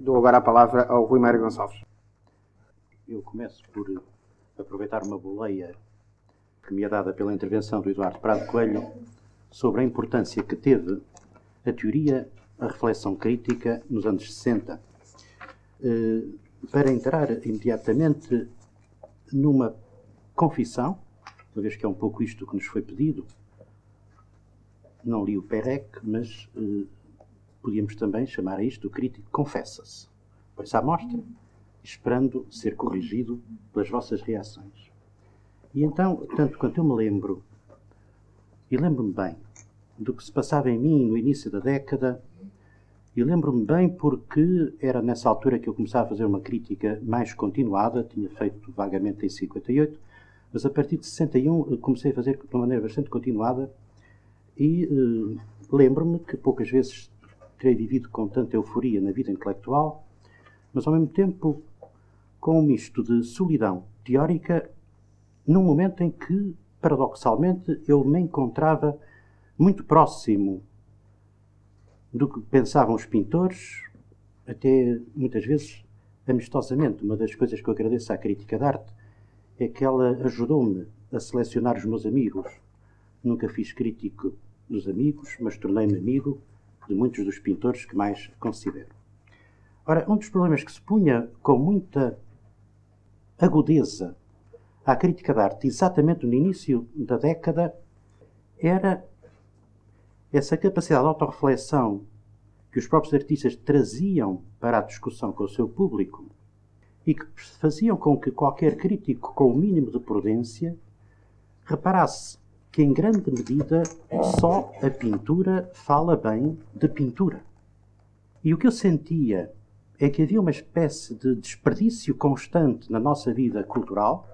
Dou agora a palavra ao Rui Mário Gonçalves. Eu começo por aproveitar uma boleia que me é dada pela intervenção do Eduardo Prado Coelho sobre a importância que teve a teoria, a reflexão crítica nos anos 60. Eh, para entrar imediatamente numa confissão, uma vez que é um pouco isto que nos foi pedido, não li o Perec, mas eh, podíamos também chamar a isto o crítico confessa-se. Põe-se à mostra, esperando ser corrigido pelas vossas reações. E então, tanto quanto eu me lembro, e lembro-me bem do que se passava em mim no início da década, e lembro-me bem porque era nessa altura que eu começava a fazer uma crítica mais continuada, tinha feito vagamente em 58, mas a partir de 61 comecei a fazer de uma maneira bastante continuada e uh, lembro-me que poucas vezes terei vivido com tanta euforia na vida intelectual, mas ao mesmo tempo com um misto de solidão teórica, num momento em que, paradoxalmente, eu me encontrava muito próximo do que pensavam os pintores, até muitas vezes amistosamente. Uma das coisas que eu agradeço à crítica de arte é que ela ajudou-me a selecionar os meus amigos. Nunca fiz crítico dos amigos, mas tornei-me amigo de muitos dos pintores que mais considero. Ora, um dos problemas que se punha com muita agudeza à crítica de arte, exatamente no início da década, era essa capacidade de autorreflexão que os próprios artistas traziam para a discussão com o seu público e que faziam com que qualquer crítico com o mínimo de prudência reparasse que, em grande medida, só a pintura fala bem de pintura. E o que eu sentia é que havia uma espécie de desperdício constante na nossa vida cultural,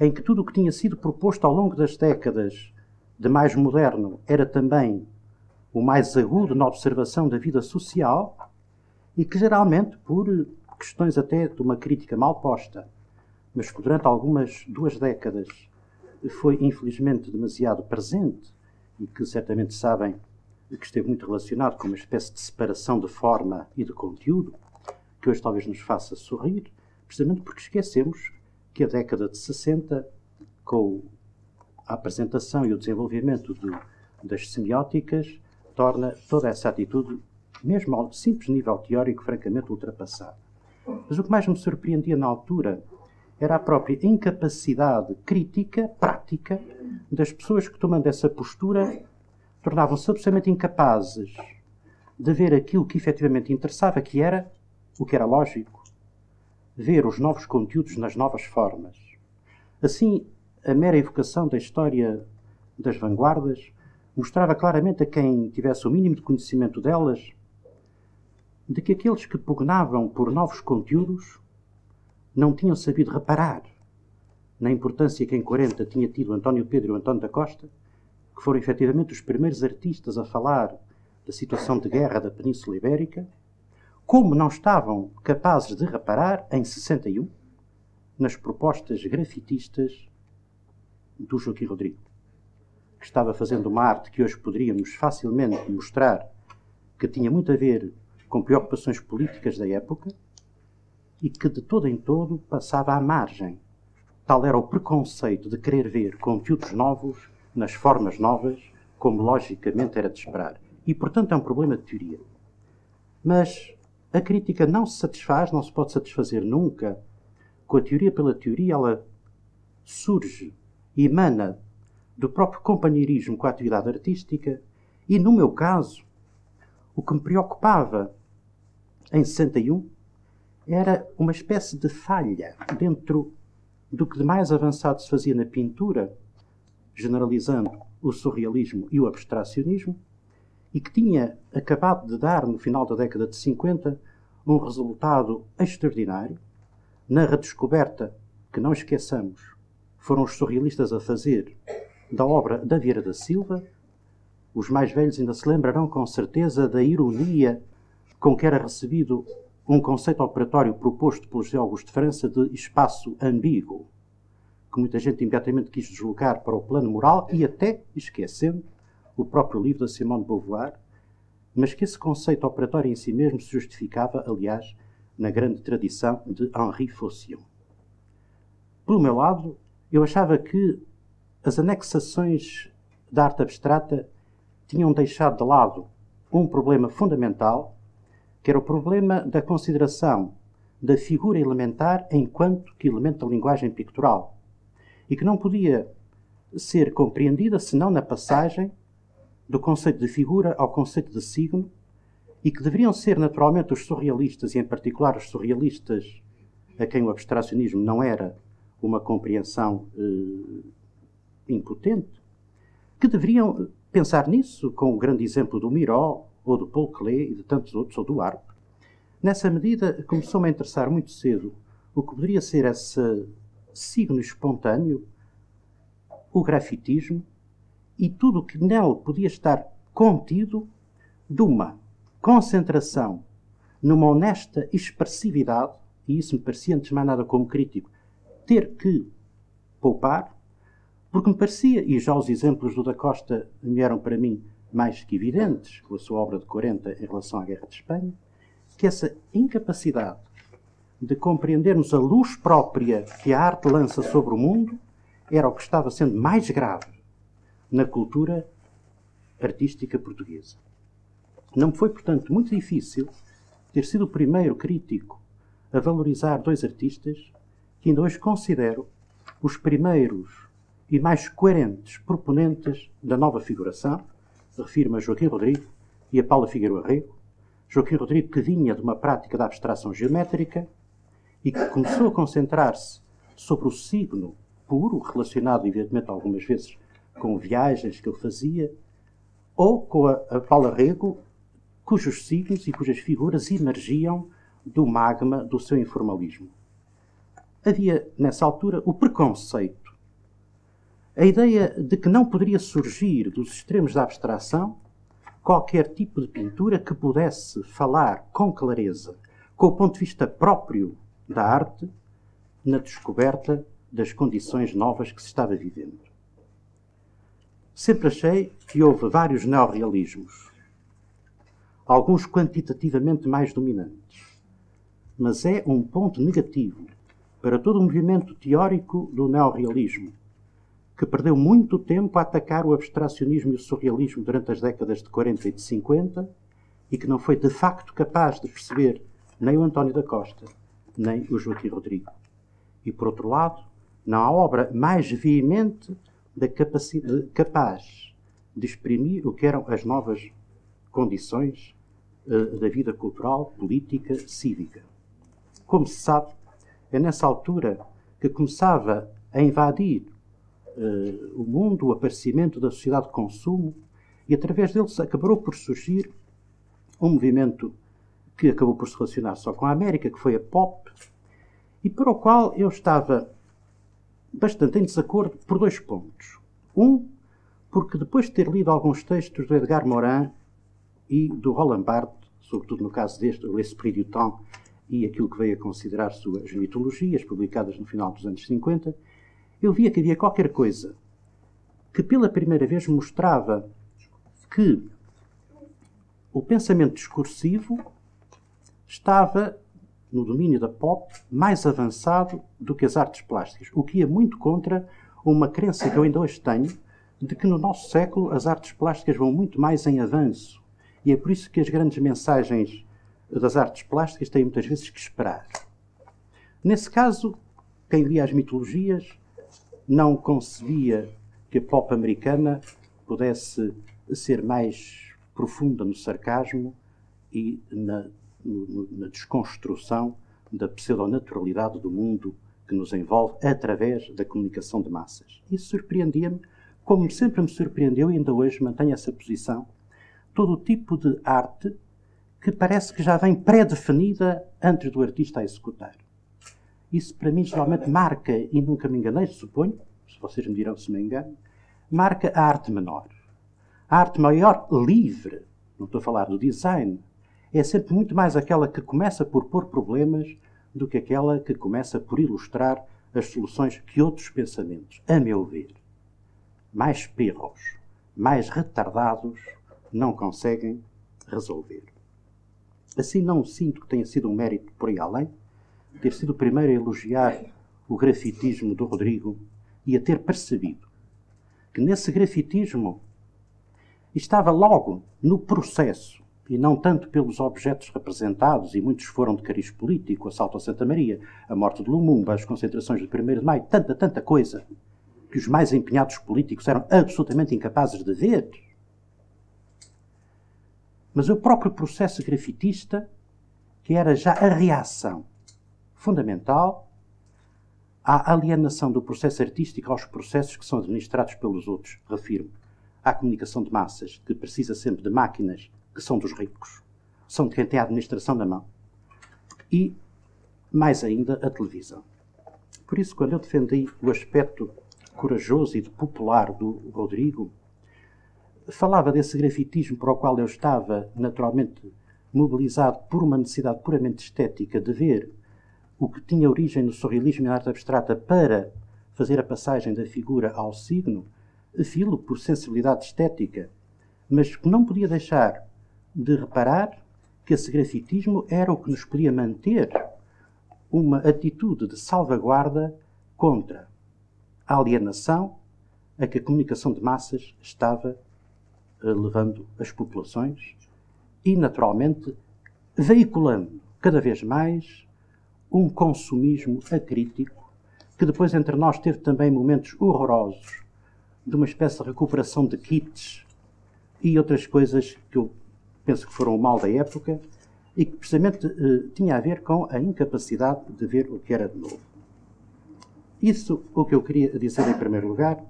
em que tudo o que tinha sido proposto ao longo das décadas de mais moderno era também o mais agudo na observação da vida social e que geralmente, por questões até de uma crítica mal posta, mas que durante algumas duas décadas foi infelizmente demasiado presente e que certamente sabem que esteve muito relacionado com uma espécie de separação de forma e de conteúdo, que hoje talvez nos faça sorrir, precisamente porque esquecemos que a década de 60, com a apresentação e o desenvolvimento de, das semióticas, torna toda essa atitude, mesmo ao simples nível teórico, francamente ultrapassada. Mas o que mais me surpreendia na altura era a própria incapacidade crítica, prática, das pessoas que, tomando essa postura, tornavam-se absolutamente incapazes de ver aquilo que efetivamente interessava, que era o que era lógico, ver os novos conteúdos nas novas formas. Assim, a mera evocação da história das vanguardas mostrava claramente a quem tivesse o mínimo de conhecimento delas de que aqueles que pugnavam por novos conteúdos não tinham sabido reparar na importância que em 40 tinha tido António Pedro e António da Costa, que foram efetivamente os primeiros artistas a falar da situação de guerra da Península Ibérica, como não estavam capazes de reparar, em 61, nas propostas grafitistas do Joaquim Rodrigo, que estava fazendo uma arte que hoje poderíamos facilmente mostrar que tinha muito a ver com preocupações políticas da época, e que de todo em todo passava à margem. Tal era o preconceito de querer ver conteúdos novos nas formas novas, como logicamente era de esperar. E, portanto, é um problema de teoria. Mas a crítica não se satisfaz, não se pode satisfazer nunca com a teoria pela teoria, ela surge, emana do próprio companheirismo com a atividade artística, e no meu caso, o que me preocupava em 61 era uma espécie de falha dentro do que de mais avançado se fazia na pintura, generalizando o surrealismo e o abstracionismo, e que tinha acabado de dar, no final da década de 50, um resultado extraordinário na redescoberta, que não esqueçamos, foram os surrealistas a fazer da obra da Vieira da Silva. Os mais velhos ainda se lembrarão com certeza da ironia com que era recebido um conceito operatório proposto pelo José Augusto de França de espaço ambíguo, que muita gente imediatamente quis deslocar para o plano moral e até esquecendo o próprio livro da Simone de Beauvoir, mas que esse conceito operatório em si mesmo se justificava, aliás, na grande tradição de Henri Faucion. Pelo meu lado, eu achava que as anexações da arte abstrata tinham deixado de lado um problema fundamental, que era o problema da consideração da figura elementar enquanto que elemento da linguagem pictural, e que não podia ser compreendida senão na passagem do conceito de figura ao conceito de signo, e que deveriam ser naturalmente os surrealistas, e em particular os surrealistas a quem o abstracionismo não era uma compreensão eh, impotente, que deveriam pensar nisso com o grande exemplo do Miró, ou do Paul Klee e de tantos outros, ou do Arp. Nessa medida, começou-me a interessar muito cedo o que poderia ser esse signo espontâneo, o grafitismo, e tudo o que nele podia estar contido de uma concentração numa honesta expressividade, e isso me parecia, antes mais nada como crítico, ter que poupar, porque me parecia, e já os exemplos do da Costa me eram para mim mais que evidentes, com a sua obra de 40 em relação à Guerra de Espanha, que essa incapacidade de compreendermos a luz própria que a arte lança sobre o mundo era o que estava sendo mais grave na cultura artística portuguesa. Não foi, portanto, muito difícil ter sido o primeiro crítico a valorizar dois artistas que ainda hoje considero os primeiros e mais coerentes proponentes da nova figuração. Refiro-me a Joaquim Rodrigo e a Paula Figueiredo Rego. Joaquim Rodrigo que vinha de uma prática da abstração geométrica e que começou a concentrar-se sobre o signo puro, relacionado, evidentemente, algumas vezes com viagens que ele fazia, ou com a, a Paula Rego, cujos signos e cujas figuras emergiam do magma do seu informalismo. Havia, nessa altura, o preconceito, a ideia de que não poderia surgir dos extremos da abstração qualquer tipo de pintura que pudesse falar com clareza, com o ponto de vista próprio da arte, na descoberta das condições novas que se estava vivendo. Sempre achei que houve vários neorrealismos, alguns quantitativamente mais dominantes, mas é um ponto negativo para todo o movimento teórico do neorrealismo, que perdeu muito tempo a atacar o abstracionismo e o surrealismo durante as décadas de 40 e de 50 e que não foi de facto capaz de perceber nem o António da Costa, nem o Joaquim Rodrigo. E por outro lado, não há obra mais veemente da capacidade, capaz de exprimir o que eram as novas condições uh, da vida cultural, política, cívica. Como se sabe, é nessa altura que começava a invadir uh, o mundo o aparecimento da sociedade de consumo e através deles acabou por surgir um movimento que acabou por se relacionar só com a América, que foi a pop, e para o qual eu estava bastante em desacordo por dois pontos. Um, porque depois de ter lido alguns textos do Edgar Morin e do Roland Barthes, sobretudo no caso deste, o L'Esprit du Temps, e aquilo que veio a considerar suas mitologias, publicadas no final dos anos 50, eu via que havia qualquer coisa que pela primeira vez mostrava que o pensamento discursivo estava no domínio da pop mais avançado do que as artes plásticas, o que ia muito contra uma crença que eu ainda hoje tenho de que no nosso século as artes plásticas vão muito mais em avanço. E é por isso que as grandes mensagens das artes plásticas têm muitas vezes que esperar. Nesse caso, quem lia as mitologias não concebia que a pop americana pudesse ser mais profunda no sarcasmo e na na desconstrução da pseudonaturalidade do mundo que nos envolve através da comunicação de massas. Isso surpreendia-me, como sempre me surpreendeu e ainda hoje mantenho essa posição, todo o tipo de arte que parece que já vem pré-definida antes do artista a executar. Isso para mim geralmente marca, e nunca me enganei, suponho, se vocês me dirão se me engano, marca a arte menor. A arte maior livre, não estou a falar do design, é sempre muito mais aquela que começa por pôr problemas do que aquela que começa por ilustrar as soluções que outros pensamentos, a meu ver, mais perros, mais retardados, não conseguem resolver. Assim, não sinto que tenha sido um mérito por aí além ter sido o primeiro a elogiar o grafitismo do Rodrigo e a ter percebido que nesse grafitismo estava logo no processo, e não tanto pelos objetos representados, e muitos foram de cariz político, o assalto a Santa Maria, a morte de Lumumba, as concentrações do 1 de Maio, tanta, tanta coisa, que os mais empenhados políticos eram absolutamente incapazes de ver. Mas o próprio processo grafitista, que era já a reação fundamental. À alienação do processo artístico aos processos que são administrados pelos outros, refiro à comunicação de massas, que precisa sempre de máquinas que são dos ricos, são de quem tem a administração da mão, e, mais ainda, a televisão. Por isso, quando eu defendi o aspecto corajoso e popular do Rodrigo, falava desse grafitismo para o qual eu estava naturalmente mobilizado por uma necessidade puramente estética de ver o que tinha origem no surrealismo e na arte abstrata para fazer a passagem da figura ao signo, filo por sensibilidade estética, mas que não podia deixar de reparar que esse grafitismo era o que nos podia manter uma atitude de salvaguarda contra a alienação a que a comunicação de massas estava eh, levando as populações e, naturalmente, veiculando cada vez mais um consumismo acrítico que depois entre nós teve também momentos horrorosos de uma espécie de recuperação de kits e outras coisas que eu penso que foram o mal da época e que precisamente eh, tinha a ver com a incapacidade de ver o que era de novo. Isso o que eu queria dizer em primeiro lugar,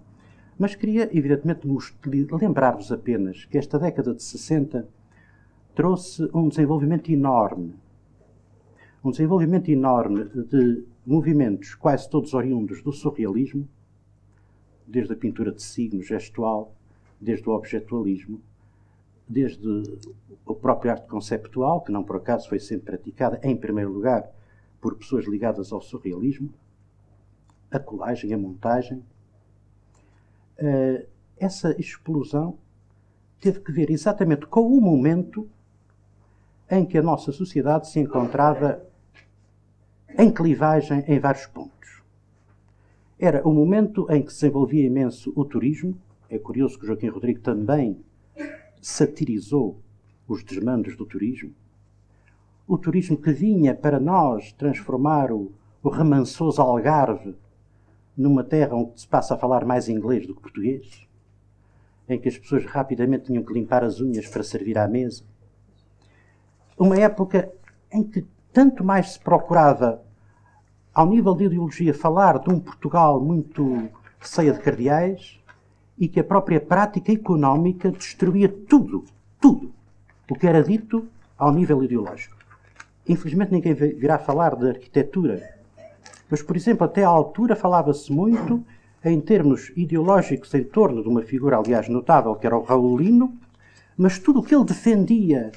mas queria evidentemente lembrar-vos apenas que esta década de 60 trouxe um desenvolvimento enorme. Um desenvolvimento enorme de movimentos quase todos oriundos do surrealismo, desde a pintura de signo gestual, desde o objetualismo, desde o próprio arte conceptual, que não por acaso foi sempre praticada, em primeiro lugar, por pessoas ligadas ao surrealismo, a colagem, a montagem. Uh, essa explosão teve que ver exatamente com o momento em que a nossa sociedade se encontrava em clivagem em vários pontos. Era o momento em que se desenvolvia imenso o turismo. É curioso que Joaquim Rodrigo também satirizou os desmandos do turismo. O turismo que vinha para nós transformar o, o remansoso Algarve numa terra onde se passa a falar mais inglês do que português, em que as pessoas rapidamente tinham que limpar as unhas para servir à mesa. Uma época em que tanto mais se procurava, ao nível de ideologia, falar de um Portugal muito ceia de cardeais e que a própria prática económica destruía tudo, tudo, o que era dito ao nível ideológico. Infelizmente ninguém virá falar de arquitetura mas, por exemplo, até à altura falava-se muito em termos ideológicos em torno de uma figura, aliás, notável, que era o Raulino, mas tudo o que ele defendia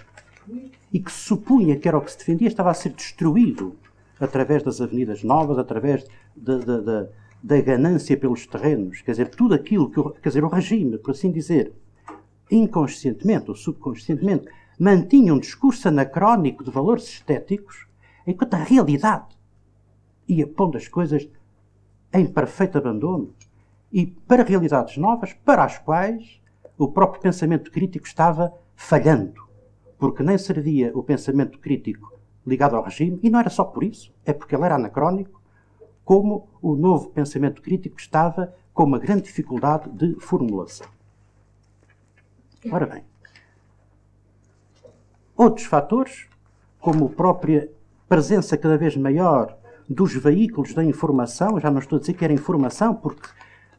e que supunha que era o que se defendia estava a ser destruído através das avenidas novas, através da, da, da, da ganância pelos terrenos. Quer dizer, tudo aquilo que quer dizer, o regime, por assim dizer, inconscientemente ou subconscientemente, mantinha um discurso anacrónico de valores estéticos, enquanto a realidade ia pondo as coisas em perfeito abandono e para realidades novas, para as quais o próprio pensamento crítico estava falhando, porque nem servia o pensamento crítico ligado ao regime, e não era só por isso, é porque ele era anacrónico, como o novo pensamento crítico estava com uma grande dificuldade de formulação. Ora bem, outros fatores, como a própria presença cada vez maior dos veículos da informação, já não estou a dizer que era informação, porque,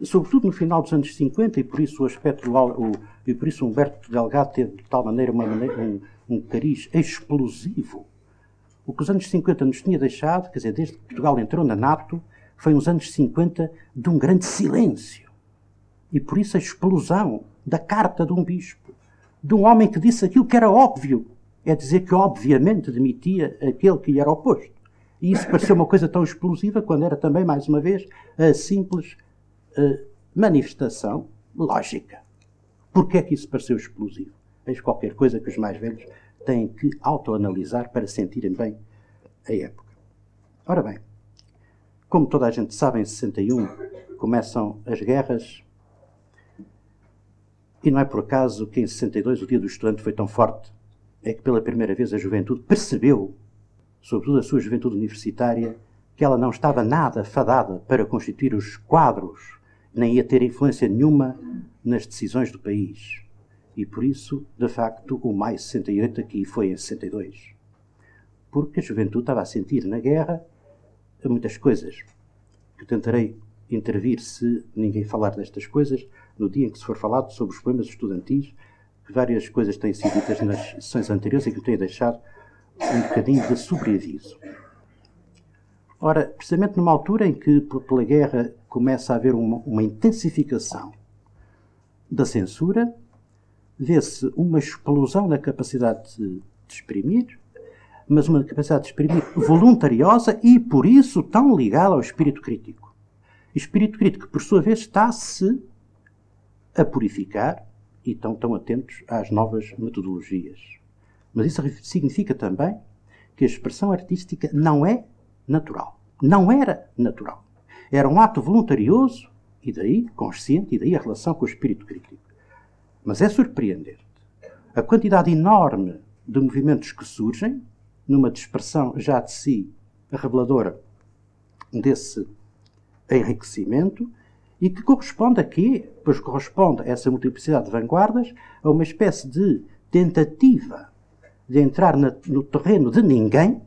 sobretudo no final dos anos 50, e por isso o aspecto, o, e por isso Humberto Delgado teve de tal maneira, uma, um, um cariz explosivo. O que os anos 50 nos tinha deixado, quer dizer, desde que Portugal entrou na NATO, foi uns anos 50 de um grande silêncio. E por isso a explosão da carta de um bispo, de um homem que disse aquilo que era óbvio, é dizer que obviamente demitia aquele que lhe era oposto. E isso pareceu uma coisa tão explosiva quando era também, mais uma vez, a simples uh, manifestação lógica. Porquê é que isso pareceu explosivo? Eis qualquer coisa que os mais velhos têm que autoanalisar para sentirem bem a época. Ora bem, como toda a gente sabe, em 61 começam as guerras e não é por acaso que em 62 o Dia do Estudante foi tão forte. É que pela primeira vez a juventude percebeu, sobretudo a sua juventude universitária, que ela não estava nada fadada para constituir os quadros, nem ia ter influência nenhuma nas decisões do país. E por isso, de facto, o maio 68 aqui foi em 62. Porque a juventude estava a sentir na guerra muitas coisas. Eu tentarei intervir se ninguém falar destas coisas no dia em que se for falado sobre os problemas estudantis, que várias coisas têm sido ditas nas sessões anteriores e que eu tenho deixado um bocadinho de sobreaviso. Ora, precisamente numa altura em que, pela guerra, começa a haver uma, uma intensificação da censura, vê-se uma explosão na capacidade de, de exprimir, mas uma capacidade de exprimir voluntariosa e, por isso, tão ligada ao espírito crítico. Espírito crítico por sua vez, está-se a purificar e estão tão atentos às novas metodologias. Mas isso significa também que a expressão artística não é natural. Não era natural. Era um ato voluntarioso e daí consciente, e daí a relação com o espírito crítico. Mas é surpreendente a quantidade enorme de movimentos que surgem, numa dispersão já de si reveladora desse enriquecimento, e que corresponde a quê? Pois corresponde a essa multiplicidade de vanguardas a uma espécie de tentativa de entrar no terreno de ninguém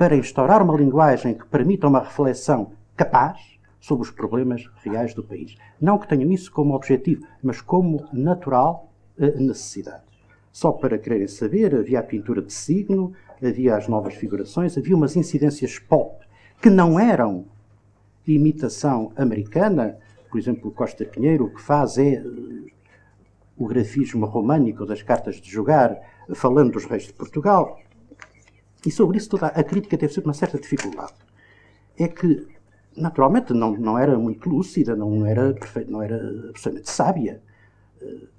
para instaurar uma linguagem que permita uma reflexão capaz sobre os problemas reais do país. Não que tenham isso como objetivo, mas como natural eh, necessidade. Só para quererem saber, havia a pintura de signo, havia as novas figurações, havia umas incidências pop que não eram imitação americana. Por exemplo, Costa Pinheiro, o que faz é eh, o grafismo românico das cartas de jogar, falando dos reis de Portugal. E sobre isso toda a crítica teve sempre uma certa dificuldade. É que, naturalmente, não, não era muito lúcida, não era, perfeito, não era absolutamente sábia.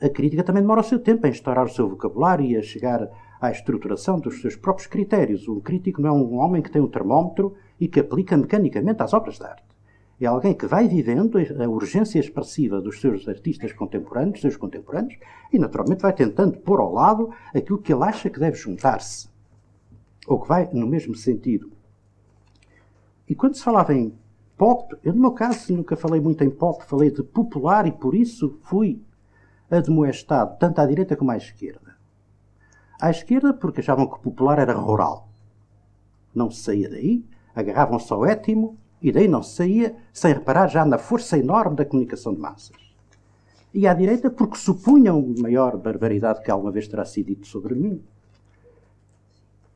A crítica também demora o seu tempo a instaurar o seu vocabulário e a chegar à estruturação dos seus próprios critérios. Um crítico não é um homem que tem um termómetro e que aplica mecanicamente às obras de arte. É alguém que vai vivendo a urgência expressiva dos seus artistas contemporâneos, seus contemporâneos, e naturalmente vai tentando pôr ao lado aquilo que ele acha que deve juntar-se ou que vai no mesmo sentido. E quando se falava em pop, eu no meu caso nunca falei muito em pop, falei de popular e por isso fui admoestado tanto à direita como à esquerda. À esquerda porque achavam que popular era rural. Não se saía daí, agarravam-se ao étimo e daí não se saía sem reparar já na força enorme da comunicação de massas. E à direita porque supunham maior barbaridade que alguma vez terá sido dito sobre mim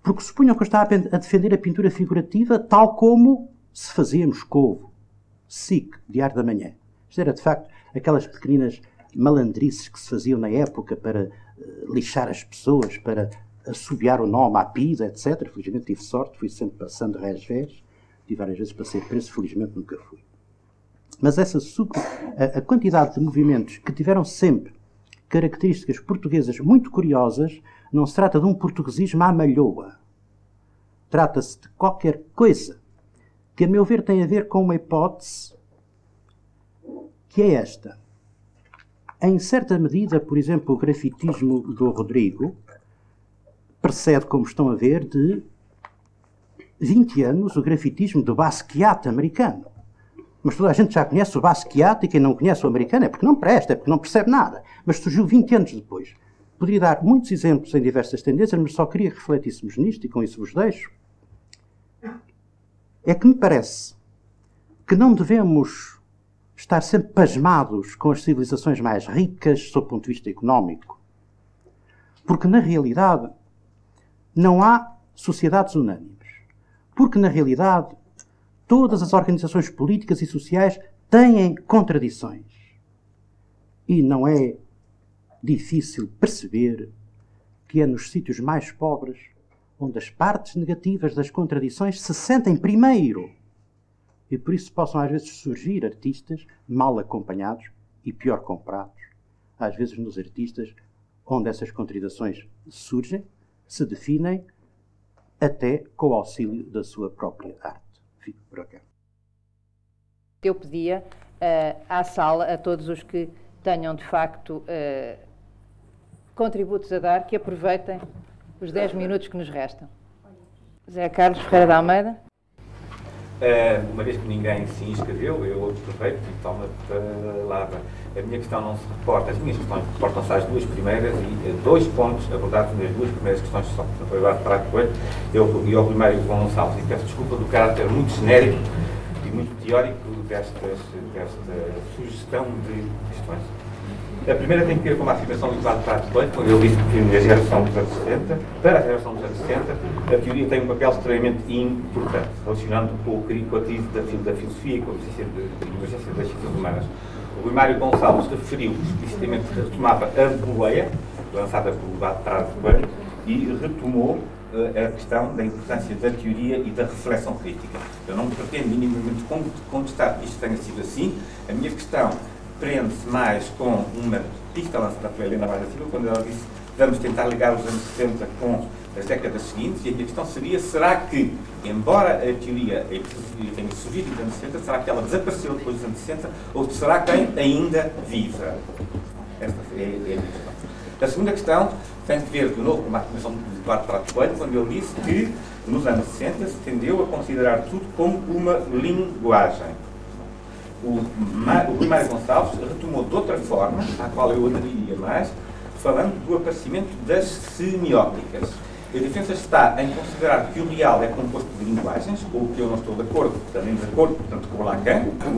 porque supunham que eu estava a defender a pintura figurativa tal como se fazia Moscovo, SIC, Diário da Manhã. Isto era, de facto, aquelas pequeninas malandrices que se faziam na época para uh, lixar as pessoas, para assobiar o nome à pisa, etc. Felizmente tive sorte, fui sempre passando resvés, tive várias vezes para ser preso, felizmente nunca fui. Mas essa a, a quantidade de movimentos que tiveram sempre características portuguesas muito curiosas não se trata de um portuguesismo à malhoa. Trata-se de qualquer coisa que, a meu ver, tem a ver com uma hipótese que é esta. Em certa medida, por exemplo, o grafitismo do Rodrigo precede, como estão a ver, de 20 anos o grafitismo do Basquiat americano. Mas toda a gente já conhece o Basquiat e quem não conhece o americano é porque não presta, é porque não percebe nada. Mas surgiu 20 anos depois. Poderia dar muitos exemplos em diversas tendências, mas só queria que refletíssemos nisto e com isso vos deixo. É que me parece que não devemos estar sempre pasmados com as civilizações mais ricas sob o ponto de vista económico. Porque, na realidade, não há sociedades unânimes. Porque, na realidade, todas as organizações políticas e sociais têm contradições. E não é difícil perceber que é nos sítios mais pobres onde as partes negativas das contradições se sentem primeiro. E por isso possam às vezes surgir artistas mal acompanhados e pior comprados. Às vezes nos artistas onde essas contradições surgem, se definem até com o auxílio da sua própria arte. Fico por aqui. Eu pedia uh, à sala, a todos os que tenham de facto uh, contributos a dar, que aproveitem os 10 minutos que nos restam. Zé Carlos Ferreira da Almeida. Uh, uma vez que ninguém se inscreveu, eu aproveito e tomo a palavra. A minha questão não se reporta, as minhas questões reportam-se às duas primeiras e uh, dois pontos abordados nas duas primeiras questões que são foi Eduardo Prato Coelho eu, e ao primeiro Gonçalves. E peço desculpa do caráter muito genérico e muito teórico desta sugestão de questões. A primeira tem que ver com uma afirmação do Prato Coelho, quando ele disse que na geração dos anos 60, para a geração dos anos 60, a teoria tem um papel extremamente importante, relacionando com com a crise da, da filosofia e com a emergência das ciências humanas. O Rui Mário Gonçalves referiu explicitamente que retomava a boleia, lançada pelo Prato Coelho, e retomou uh, a questão da importância da teoria e da reflexão crítica. Eu não pretendo minimamente contestar que isto tenha sido assim. A minha questão prende-se mais com uma pista lançada pela Helena Vaz da Silva, quando ela disse vamos tentar ligar os anos 70 com as décadas seguintes, e a questão seria, será que, embora a teoria tenha surgido nos anos 60, será que ela desapareceu depois dos anos 60, ou será que ainda viva? Esta é, é a minha questão. A segunda questão tem que ver, de novo, com uma afirmação de Eduardo Prato Coelho, quando ele disse que, nos anos 60, se tendeu a considerar tudo como uma linguagem o, o Rui Mário Gonçalves retomou de outra forma, à qual eu aderiria mais, falando do aparecimento das semióticas. A diferença está em considerar que o real é composto de linguagens, com o que eu não estou de acordo, também de acordo, portanto, com Lacan, por,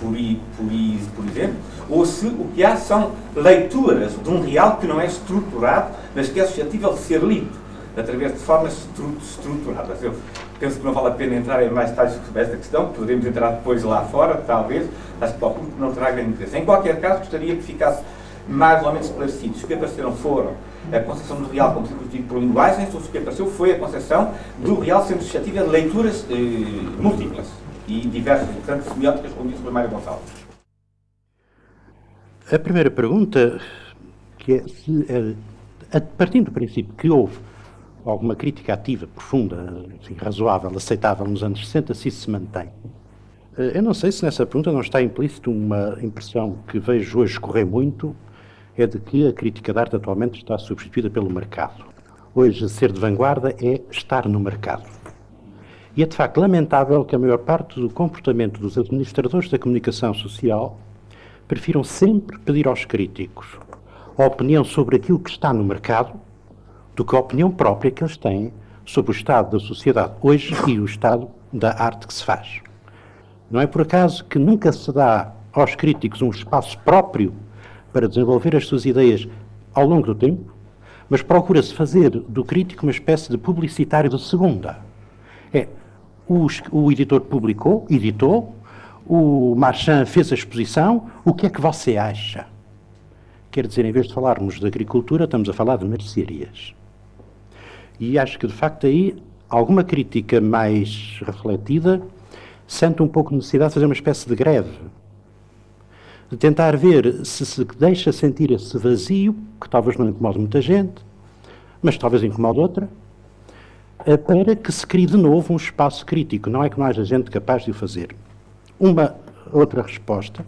por, por, por exemplo, ou se o que há são leituras de um real que não é estruturado, mas que é suscetível de ser lido, através de formas estruturadas. Eu penso que não vale a pena entrar em mais detalhes sobre esta questão, poderemos entrar depois lá fora, talvez, acho que não terá grande interesse. Em qualquer caso, gostaria que ficasse mais ou menos esclarecido. Os que apareceram foram a concepção do real como sendo por linguagens, ou o que apareceu foi a concepção do real sendo suscetível de leituras eh, múltiplas e diversas, portanto, semióticas, como disse o Mário Gonçalves. A primeira pergunta, que é, se, é, partindo do princípio que houve alguma crítica ativa, profunda, enfim, razoável, aceitável nos anos 60, se isso se mantém. Eh, eu não sei se nessa pergunta não está implícito uma impressão que vejo hoje correr muito, é de que a crítica de arte atualmente está substituída pelo mercado. Hoje, ser de vanguarda é estar no mercado. E é de facto lamentável que a maior parte do comportamento dos administradores da comunicação social prefiram sempre pedir aos críticos a opinião sobre aquilo que está no mercado do que a opinião própria que eles têm sobre o estado da sociedade hoje e o estado da arte que se faz. Não é por acaso que nunca se dá aos críticos um espaço próprio para desenvolver as suas ideias ao longo do tempo, mas procura-se fazer do crítico uma espécie de publicitário de segunda. É, o, o editor publicou, editou, o Marchand fez a exposição, o que é que você acha? Quer dizer, em vez de falarmos de agricultura, estamos a falar de mercearias. E acho que, de facto, aí alguma crítica mais refletida sente um pouco necessidade de fazer uma espécie de greve. De tentar ver se se deixa sentir esse vazio, que talvez não incomode muita gente, mas talvez incomode outra, eh, para que se crie de novo um espaço crítico. Não é que não haja gente capaz de o fazer. Uma outra resposta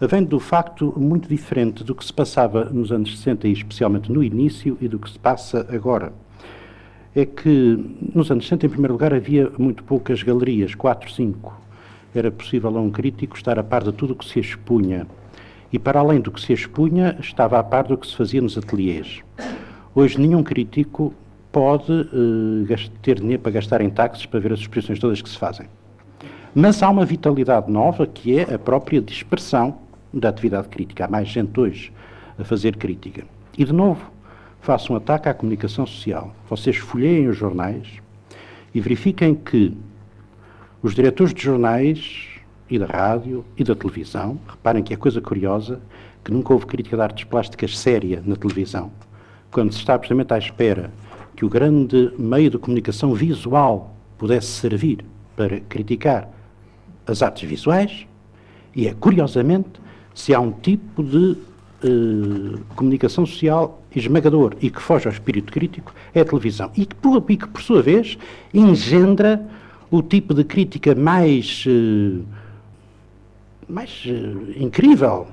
vem do facto muito diferente do que se passava nos anos 60 e especialmente no início e do que se passa agora é que nos anos 60, em primeiro lugar, havia muito poucas galerias, quatro, cinco. Era possível a um crítico estar a par de tudo o que se expunha. E para além do que se expunha, estava a par do que se fazia nos ateliês. Hoje, nenhum crítico pode uh, ter dinheiro para gastar em táxis para ver as exposições todas que se fazem. Mas há uma vitalidade nova que é a própria dispersão da atividade crítica. Há mais gente hoje a fazer crítica. E, de novo, faço um ataque à comunicação social. Vocês folheiem os jornais e verifiquem que os diretores de jornais e da rádio e da televisão, reparem que é coisa curiosa que nunca houve crítica de artes plásticas séria na televisão, quando se está precisamente à espera que o grande meio de comunicação visual pudesse servir para criticar as artes visuais, e é curiosamente se há um tipo de eh, comunicação social esmagador e que foge ao espírito crítico é a televisão. E que, por, e que, por sua vez, engendra o tipo de crítica mais, uh, mais uh, incrível.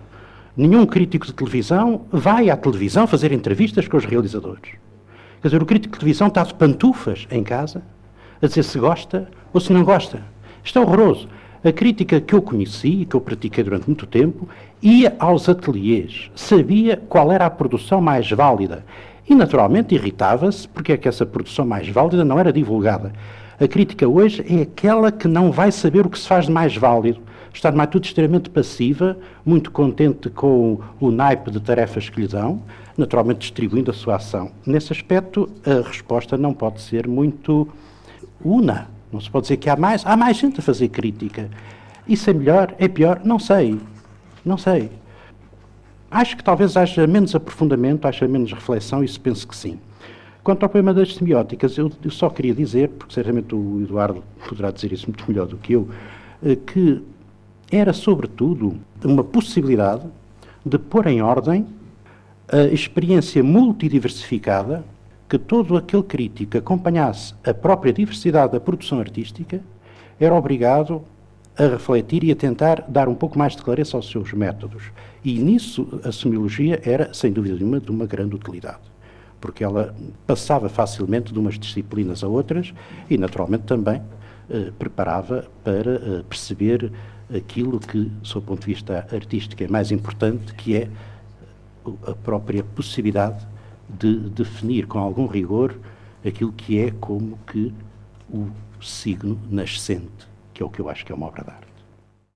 Nenhum crítico de televisão vai à televisão fazer entrevistas com os realizadores. Quer dizer, o crítico de televisão está de pantufas em casa a dizer se gosta ou se não gosta. Isto é horroroso. A crítica que eu conheci, que eu pratiquei durante muito tempo, ia aos ateliês, sabia qual era a produção mais válida e, naturalmente, irritava-se porque é que essa produção mais válida não era divulgada. A crítica hoje é aquela que não vai saber o que se faz de mais válido. Está de mais tudo extremamente passiva, muito contente com o naipe de tarefas que lhe dão, naturalmente distribuindo a sua ação. Nesse aspecto, a resposta não pode ser muito una. Não se pode dizer que há mais. Há mais gente a fazer crítica. Isso é melhor? É pior? Não sei. Não sei. Acho que talvez haja menos aprofundamento, haja menos reflexão, isso penso que sim. Quanto ao problema das semióticas, eu, eu só queria dizer, porque certamente o Eduardo poderá dizer isso muito melhor do que eu, eh, que era, sobretudo, uma possibilidade de pôr em ordem a experiência multidiversificada que todo aquele crítico acompanhasse a própria diversidade da produção artística era obrigado a refletir e a tentar dar um pouco mais de clareza aos seus métodos. E nisso a semiologia era, sem dúvida nenhuma, de uma grande utilidade, porque ela passava facilmente de umas disciplinas a outras e, naturalmente, também eh, preparava para eh, perceber aquilo que, do seu ponto de vista artístico, é mais importante, que é a própria possibilidade de definir com algum rigor aquilo que é como que o signo nascente, que é o que eu acho que é uma obra de arte.